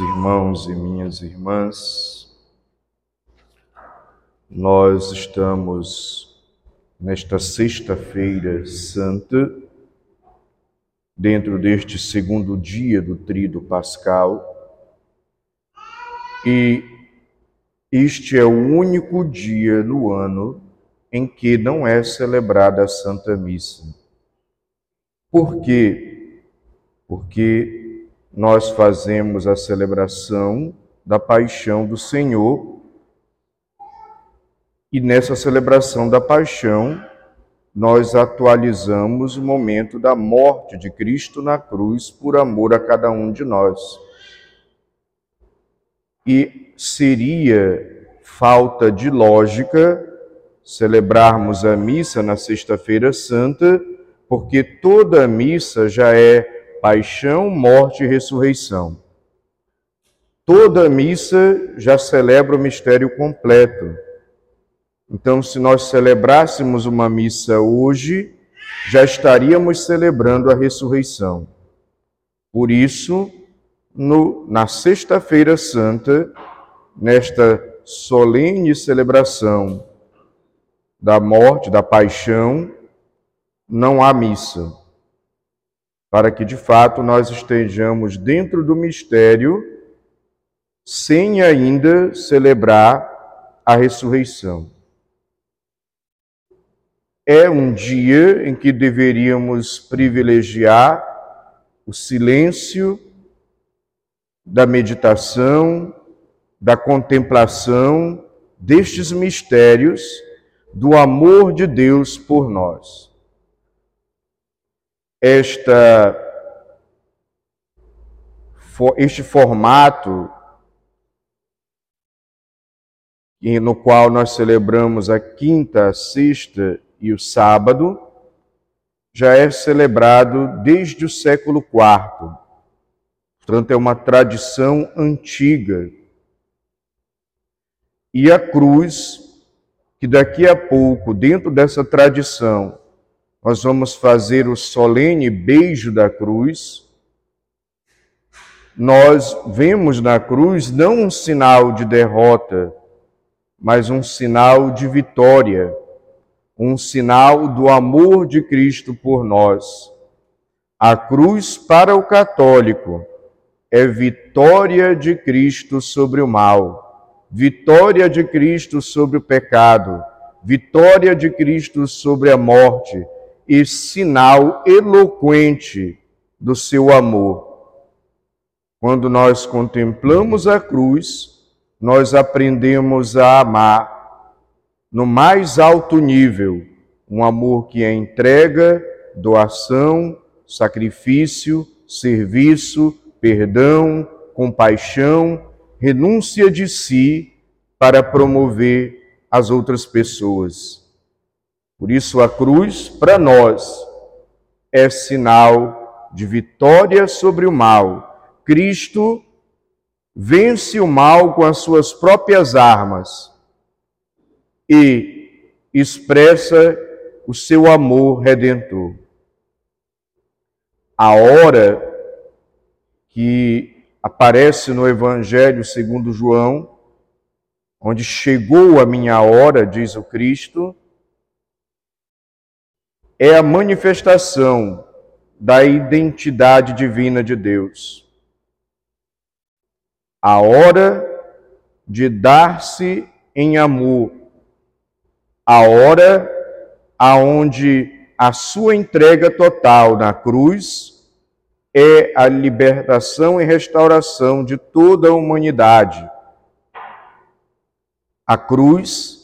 irmãos e minhas irmãs, nós estamos nesta Sexta-feira Santa, dentro deste segundo dia do Tríduo Pascal, e este é o único dia no ano em que não é celebrada a Santa Missa. Por quê? Porque nós fazemos a celebração da paixão do Senhor e nessa celebração da paixão nós atualizamos o momento da morte de Cristo na cruz por amor a cada um de nós. E seria falta de lógica celebrarmos a missa na Sexta-feira Santa, porque toda a missa já é paixão, morte e ressurreição. Toda missa já celebra o mistério completo. Então, se nós celebrássemos uma missa hoje, já estaríamos celebrando a ressurreição. Por isso, no, na Sexta-feira Santa, nesta solene celebração da morte, da paixão, não há missa para que de fato nós estejamos dentro do mistério sem ainda celebrar a ressurreição. É um dia em que deveríamos privilegiar o silêncio da meditação, da contemplação destes mistérios do amor de Deus por nós esta, este formato no qual nós celebramos a quinta, a sexta e o sábado, já é celebrado desde o século IV. Portanto, é uma tradição antiga. E a cruz, que daqui a pouco, dentro dessa tradição, nós vamos fazer o solene beijo da cruz. Nós vemos na cruz não um sinal de derrota, mas um sinal de vitória, um sinal do amor de Cristo por nós. A cruz para o católico é vitória de Cristo sobre o mal, vitória de Cristo sobre o pecado, vitória de Cristo sobre a morte e sinal eloquente do seu amor. Quando nós contemplamos a cruz, nós aprendemos a amar no mais alto nível, um amor que é entrega, doação, sacrifício, serviço, perdão, compaixão, renúncia de si para promover as outras pessoas. Por isso, a cruz, para nós, é sinal de vitória sobre o mal. Cristo vence o mal com as suas próprias armas e expressa o seu amor redentor. A hora que aparece no Evangelho segundo João, onde chegou a minha hora, diz o Cristo, é a manifestação da identidade divina de Deus. A hora de dar-se em amor, a hora aonde a sua entrega total na cruz é a libertação e restauração de toda a humanidade. A cruz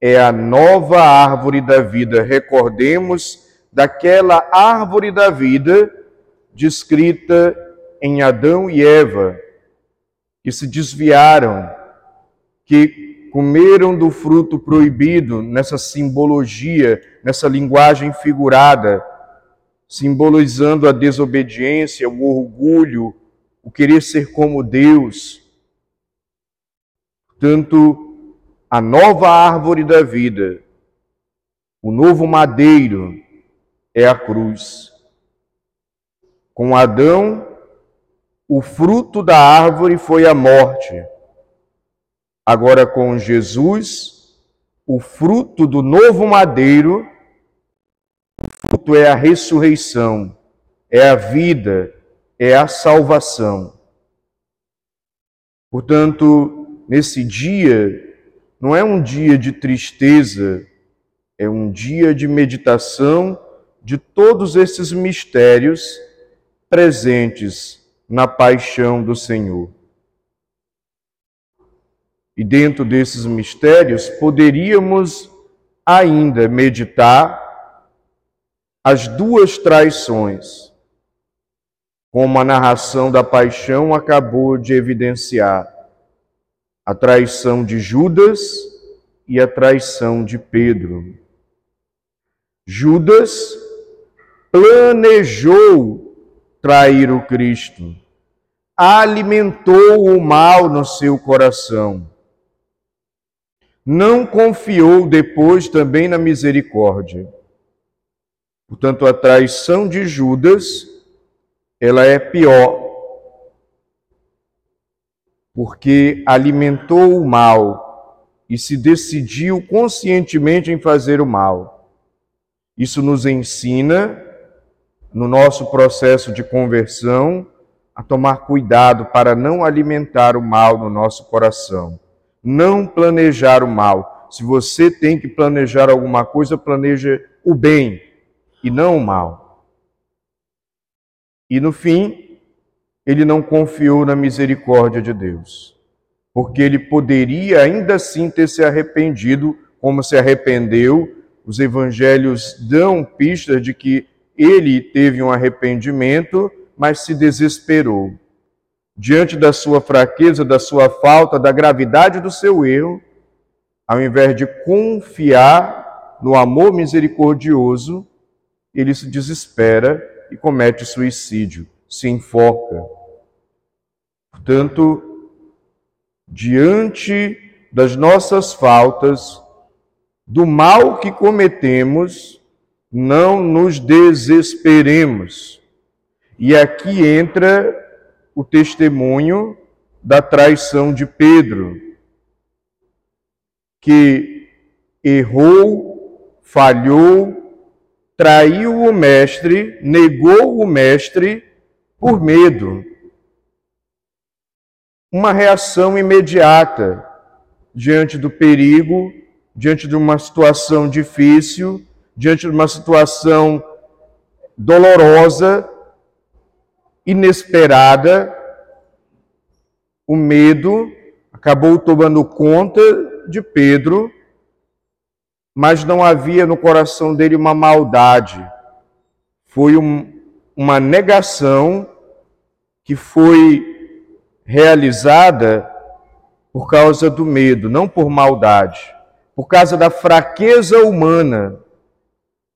é a nova árvore da vida. Recordemos daquela árvore da vida descrita em Adão e Eva, que se desviaram, que comeram do fruto proibido nessa simbologia, nessa linguagem figurada, simbolizando a desobediência, o orgulho, o querer ser como Deus. Tanto a nova árvore da vida, o novo madeiro é a cruz. Com Adão, o fruto da árvore foi a morte. Agora, com Jesus, o fruto do novo madeiro, o fruto é a ressurreição, é a vida, é a salvação. Portanto, nesse dia, não é um dia de tristeza, é um dia de meditação de todos esses mistérios presentes na paixão do Senhor. E dentro desses mistérios, poderíamos ainda meditar as duas traições, como a narração da paixão acabou de evidenciar: a traição de Judas e a traição de Pedro. Judas planejou trair o Cristo, alimentou o mal no seu coração, não confiou depois também na misericórdia. Portanto, a traição de Judas, ela é pior, porque alimentou o mal e se decidiu conscientemente em fazer o mal. Isso nos ensina, no nosso processo de conversão, a tomar cuidado para não alimentar o mal no nosso coração não planejar o mal. Se você tem que planejar alguma coisa, planeje o bem e não o mal. E no fim, ele não confiou na misericórdia de Deus, porque ele poderia ainda assim ter se arrependido, como se arrependeu. Os evangelhos dão pistas de que ele teve um arrependimento, mas se desesperou diante da sua fraqueza, da sua falta, da gravidade do seu erro, ao invés de confiar no amor misericordioso, ele se desespera e comete suicídio, se enforca. Portanto, diante das nossas faltas, do mal que cometemos, não nos desesperemos. E aqui entra o testemunho da traição de Pedro, que errou, falhou, traiu o mestre, negou o mestre por medo. Uma reação imediata diante do perigo, diante de uma situação difícil, diante de uma situação dolorosa, inesperada, o medo acabou tomando conta de Pedro, mas não havia no coração dele uma maldade. Foi um, uma negação que foi realizada por causa do medo, não por maldade, por causa da fraqueza humana.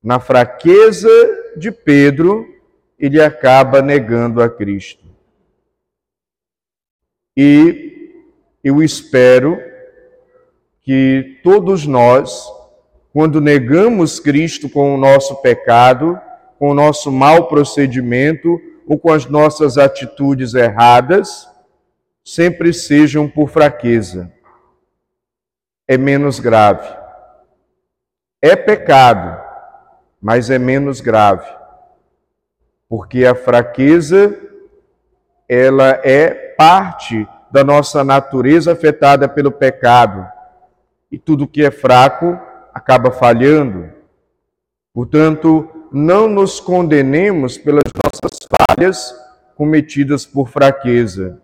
Na fraqueza de Pedro, ele acaba negando a Cristo. E eu espero que todos nós, quando negamos Cristo com o nosso pecado, com o nosso mau procedimento ou com as nossas atitudes erradas, sempre sejam por fraqueza. É menos grave. É pecado, mas é menos grave porque a fraqueza ela é parte da nossa natureza afetada pelo pecado. E tudo que é fraco acaba falhando. Portanto, não nos condenemos pelas nossas falhas cometidas por fraqueza.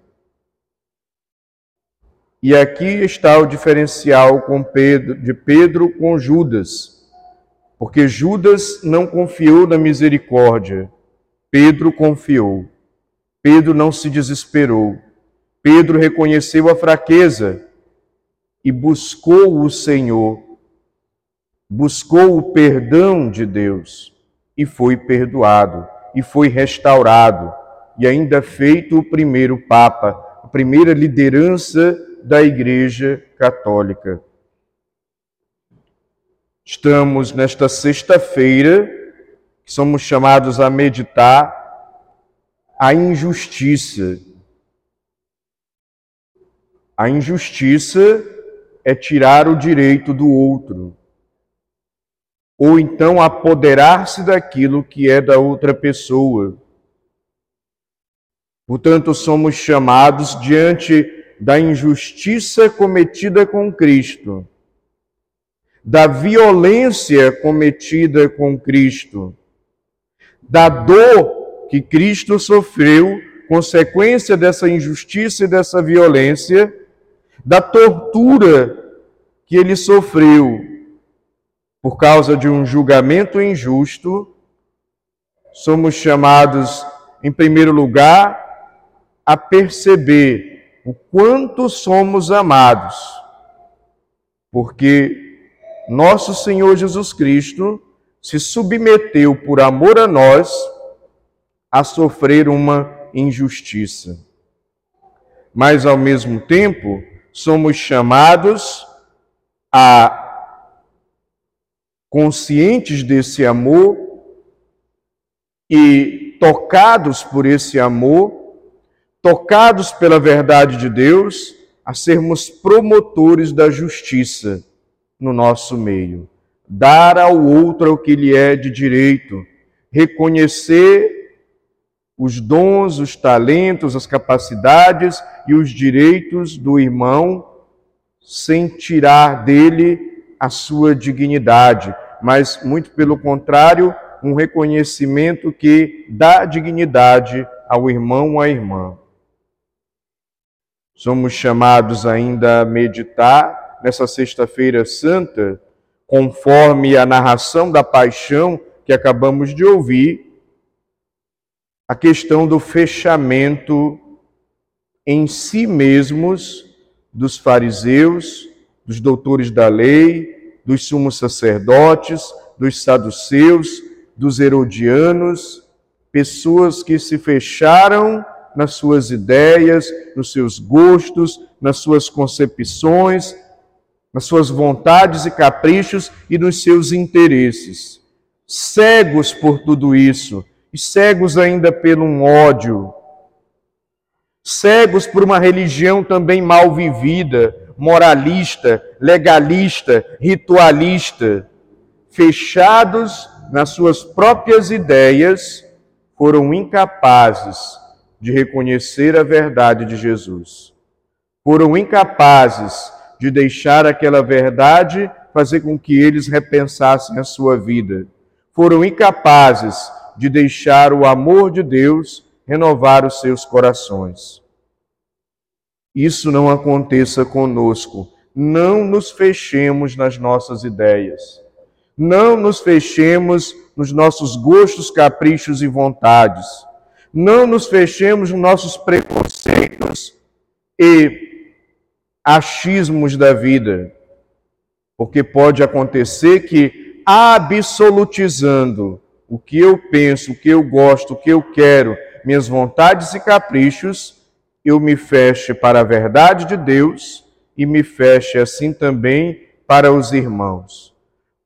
E aqui está o diferencial Pedro, de Pedro com Judas, porque Judas não confiou na misericórdia Pedro confiou. Pedro não se desesperou. Pedro reconheceu a fraqueza e buscou o Senhor, buscou o perdão de Deus e foi perdoado e foi restaurado e ainda feito o primeiro Papa, a primeira liderança da Igreja Católica. Estamos nesta sexta-feira somos chamados a meditar a injustiça A injustiça é tirar o direito do outro, ou então apoderar-se daquilo que é da outra pessoa. Portanto, somos chamados diante da injustiça cometida com Cristo, da violência cometida com Cristo, da dor que Cristo sofreu, consequência dessa injustiça e dessa violência, da tortura que ele sofreu por causa de um julgamento injusto, somos chamados, em primeiro lugar, a perceber o quanto somos amados, porque nosso Senhor Jesus Cristo se submeteu por amor a nós a sofrer uma injustiça. Mas, ao mesmo tempo, somos chamados a, conscientes desse amor e tocados por esse amor, tocados pela verdade de Deus, a sermos promotores da justiça no nosso meio. Dar ao outro o que lhe é de direito, reconhecer os dons, os talentos, as capacidades e os direitos do irmão, sem tirar dele a sua dignidade, mas muito pelo contrário, um reconhecimento que dá dignidade ao irmão ou à irmã. Somos chamados ainda a meditar nessa Sexta-feira Santa, conforme a narração da paixão que acabamos de ouvir, a questão do fechamento em si mesmos dos fariseus, dos doutores da lei, dos sumos sacerdotes, dos saduceus, dos herodianos, pessoas que se fecharam nas suas ideias, nos seus gostos, nas suas concepções, nas suas vontades e caprichos e nos seus interesses. Cegos por tudo isso, e cegos ainda pelo um ódio, cegos por uma religião também mal vivida, moralista, legalista, ritualista, fechados nas suas próprias ideias, foram incapazes de reconhecer a verdade de Jesus. Foram incapazes de deixar aquela verdade fazer com que eles repensassem a sua vida. Foram incapazes de deixar o amor de Deus renovar os seus corações. Isso não aconteça conosco. Não nos fechemos nas nossas ideias. Não nos fechemos nos nossos gostos, caprichos e vontades. Não nos fechemos nos nossos preconceitos e achismos da vida. Porque pode acontecer que, absolutizando o que eu penso, o que eu gosto, o que eu quero, minhas vontades e caprichos, eu me feche para a verdade de Deus e me feche assim também para os irmãos.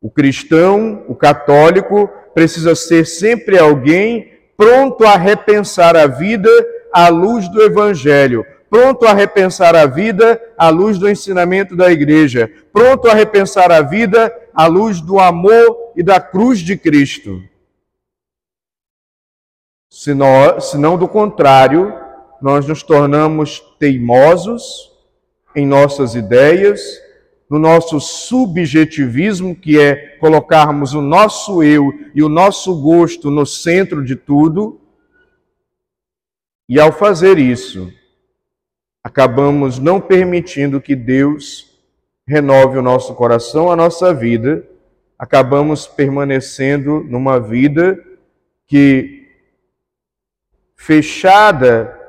O cristão, o católico, precisa ser sempre alguém pronto a repensar a vida à luz do Evangelho, pronto a repensar a vida à luz do ensinamento da igreja, pronto a repensar a vida à luz do amor e da cruz de Cristo senão, senão do contrário, nós nos tornamos teimosos em nossas ideias, no nosso subjetivismo, que é colocarmos o nosso eu e o nosso gosto no centro de tudo. E ao fazer isso, acabamos não permitindo que Deus renove o nosso coração, a nossa vida, acabamos permanecendo numa vida que fechada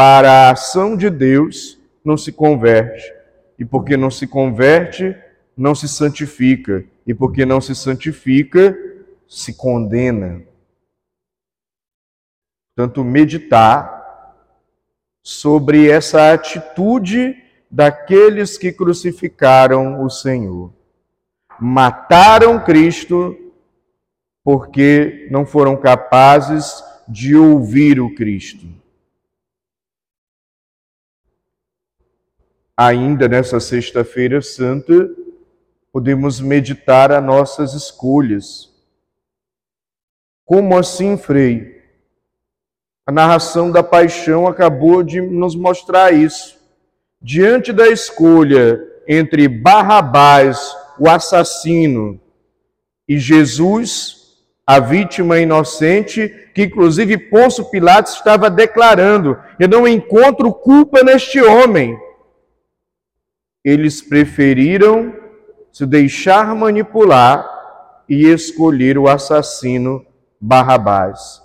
para a ação de Deus, não se converte. E porque não se converte, não se santifica. E porque não se santifica, se condena. Portanto, meditar sobre essa atitude daqueles que crucificaram o Senhor. Mataram Cristo porque não foram capazes de ouvir o Cristo. Ainda nessa Sexta-feira Santa, podemos meditar as nossas escolhas. Como assim, Frei? A narração da paixão acabou de nos mostrar isso. Diante da escolha entre Barrabás, o assassino, e Jesus, a vítima inocente, que inclusive Pôncio Pilatos estava declarando: Eu não encontro culpa neste homem eles preferiram se deixar manipular e escolher o assassino Barrabás.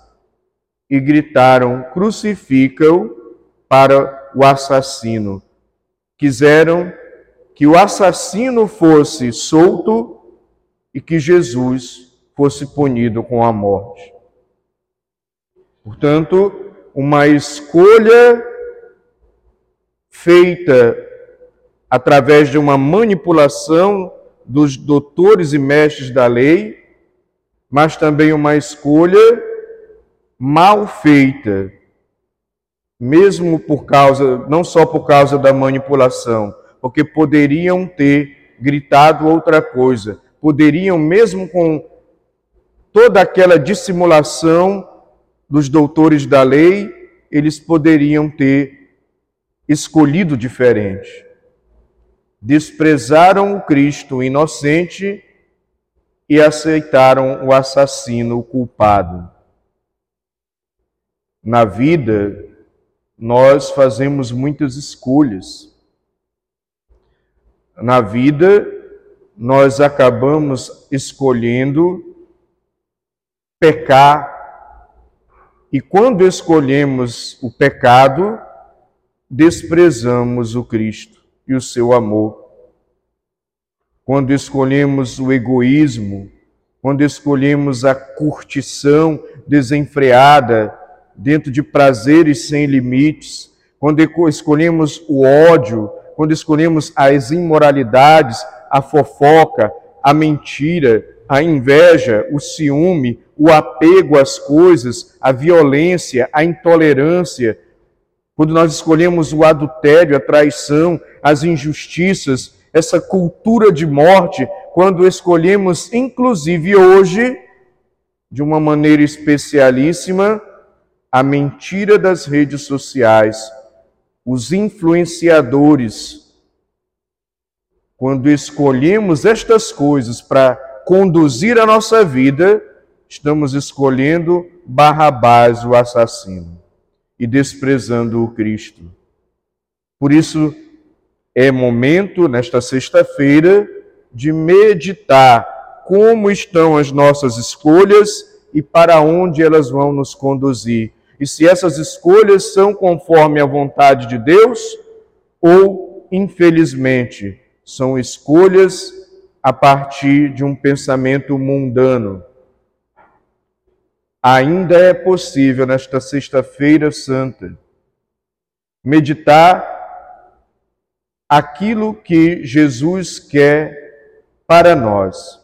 E gritaram: crucifica-o para o assassino. Quiseram que o assassino fosse solto e que Jesus fosse punido com a morte. Portanto, uma escolha feita através de uma manipulação dos doutores e mestres da lei, mas também uma escolha mal feita, mesmo por causa, não só por causa da manipulação, porque poderiam ter gritado outra coisa, poderiam mesmo com toda aquela dissimulação dos doutores da lei, eles poderiam ter escolhido diferente desprezaram o Cristo inocente e aceitaram o assassino culpado. Na vida, nós fazemos muitas escolhas. Na vida, nós acabamos escolhendo pecar. E quando escolhemos o pecado, desprezamos o Cristo e o seu amor. Quando escolhemos o egoísmo, quando escolhemos a curtição desenfreada dentro de prazeres sem limites, quando escolhemos o ódio, quando escolhemos as imoralidades, a fofoca, a mentira, a inveja, o ciúme, o apego às coisas, a violência, a intolerância, quando nós escolhemos o adultério, a traição, as injustiças, essa cultura de morte, quando escolhemos, inclusive hoje, de uma maneira especialíssima, a mentira das redes sociais, os influenciadores. Quando escolhemos estas coisas para conduzir a nossa vida, estamos escolhendo Barrabás, o assassino e desprezando o Cristo. Por isso, é momento, nesta sexta-feira, de meditar como estão as nossas escolhas e para onde elas vão nos conduzir. E se essas escolhas são conforme a vontade de Deus ou, infelizmente, são escolhas a partir de um pensamento mundano ainda é possível nesta Sexta-feira Santa meditar aquilo que Jesus quer para nós.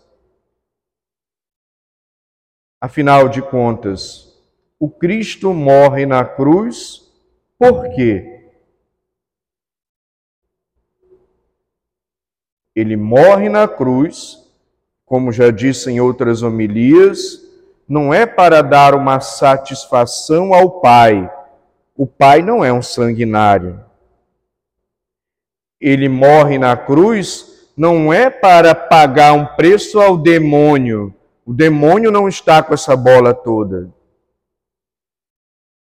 Afinal de contas, o Cristo morre na cruz por quê? Ele morre na cruz, como já disse em outras homilias, não é para dar uma satisfação ao Pai. O Pai não é um sanguinário. Ele morre na cruz não é para pagar um preço ao demônio. O demônio não está com essa bola toda.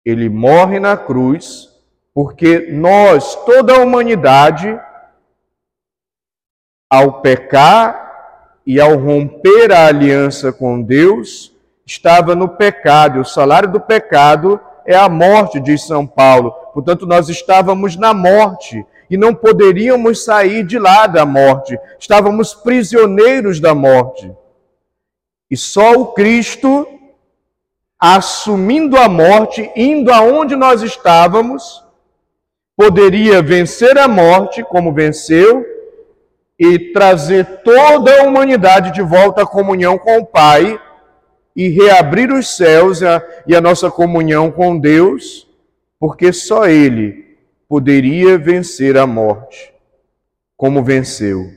Ele morre na cruz porque nós, toda a humanidade, ao pecar e ao romper a aliança com Deus, estava no pecado, o salário do pecado é a morte, diz São Paulo. Portanto, nós estávamos na morte e não poderíamos sair de lá da morte, estávamos prisioneiros da morte. E só o Cristo, assumindo a morte, indo aonde nós estávamos, poderia vencer a morte, como venceu, e trazer toda a humanidade de volta à comunhão com o Pai e reabrir os céus e a nossa comunhão com Deus, porque só Ele poderia vencer a morte. como venceu.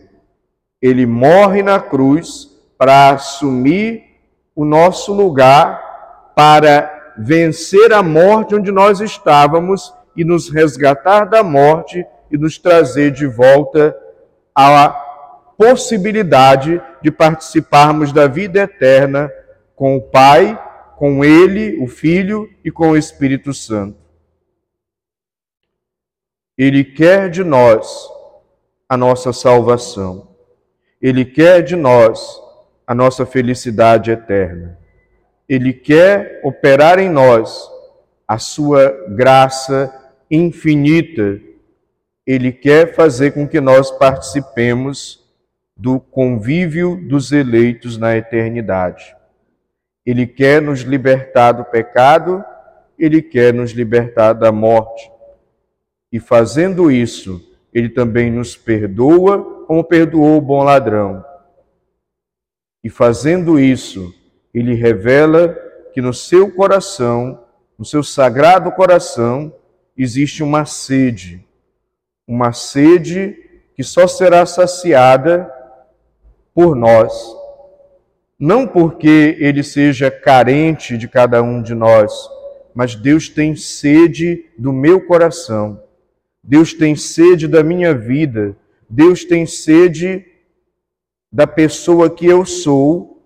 Ele morre na cruz para assumir o nosso lugar, para vencer a morte onde nós estávamos e nos resgatar da morte e nos trazer de volta à possibilidade de participarmos da vida eterna com o Pai, com Ele, o Filho e com o Espírito Santo. Ele quer de nós a nossa salvação. Ele quer de nós a nossa felicidade eterna. Ele quer operar em nós a sua graça infinita. Ele quer fazer com que nós participemos do convívio dos eleitos na eternidade. Ele quer nos libertar do pecado, ele quer nos libertar da morte. E fazendo isso, ele também nos perdoa, como perdoou o bom ladrão. E fazendo isso, ele revela que no seu coração, no seu sagrado coração, existe uma sede, uma sede que só será saciada por nós. Não porque ele seja carente de cada um de nós, mas Deus tem sede do meu coração. Deus tem sede da minha vida. Deus tem sede da pessoa que eu sou,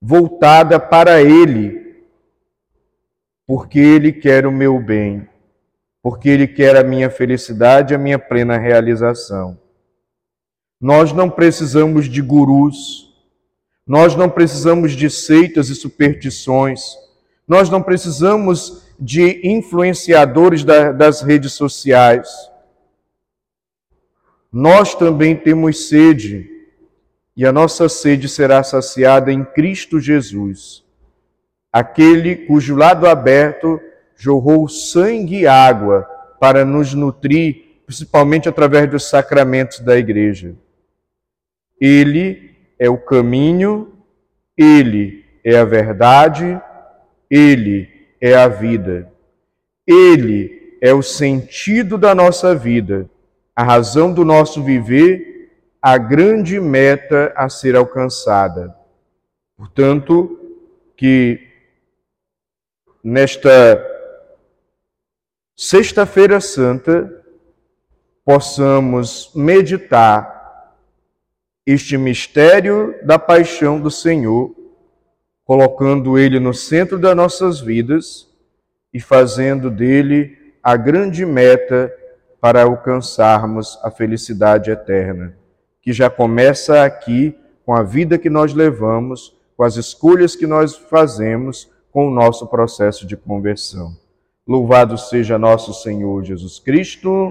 voltada para Ele, porque Ele quer o meu bem porque Ele quer a minha felicidade, a minha plena realização. Nós não precisamos de gurus, nós não precisamos de seitas e superstições, nós não precisamos de influenciadores da, das redes sociais. Nós também temos sede, e a nossa sede será saciada em Cristo Jesus, aquele cujo lado aberto jorrou sangue e água para nos nutrir, principalmente através dos sacramentos da igreja. Ele é o caminho, ele é a verdade, ele é a vida. Ele é o sentido da nossa vida, a razão do nosso viver, a grande meta a ser alcançada. Portanto, que nesta Sexta-feira Santa, possamos meditar este mistério da paixão do Senhor, colocando ele no centro das nossas vidas e fazendo dele a grande meta para alcançarmos a felicidade eterna, que já começa aqui com a vida que nós levamos, com as escolhas que nós fazemos, com o nosso processo de conversão. Louvado seja nosso Senhor Jesus Cristo.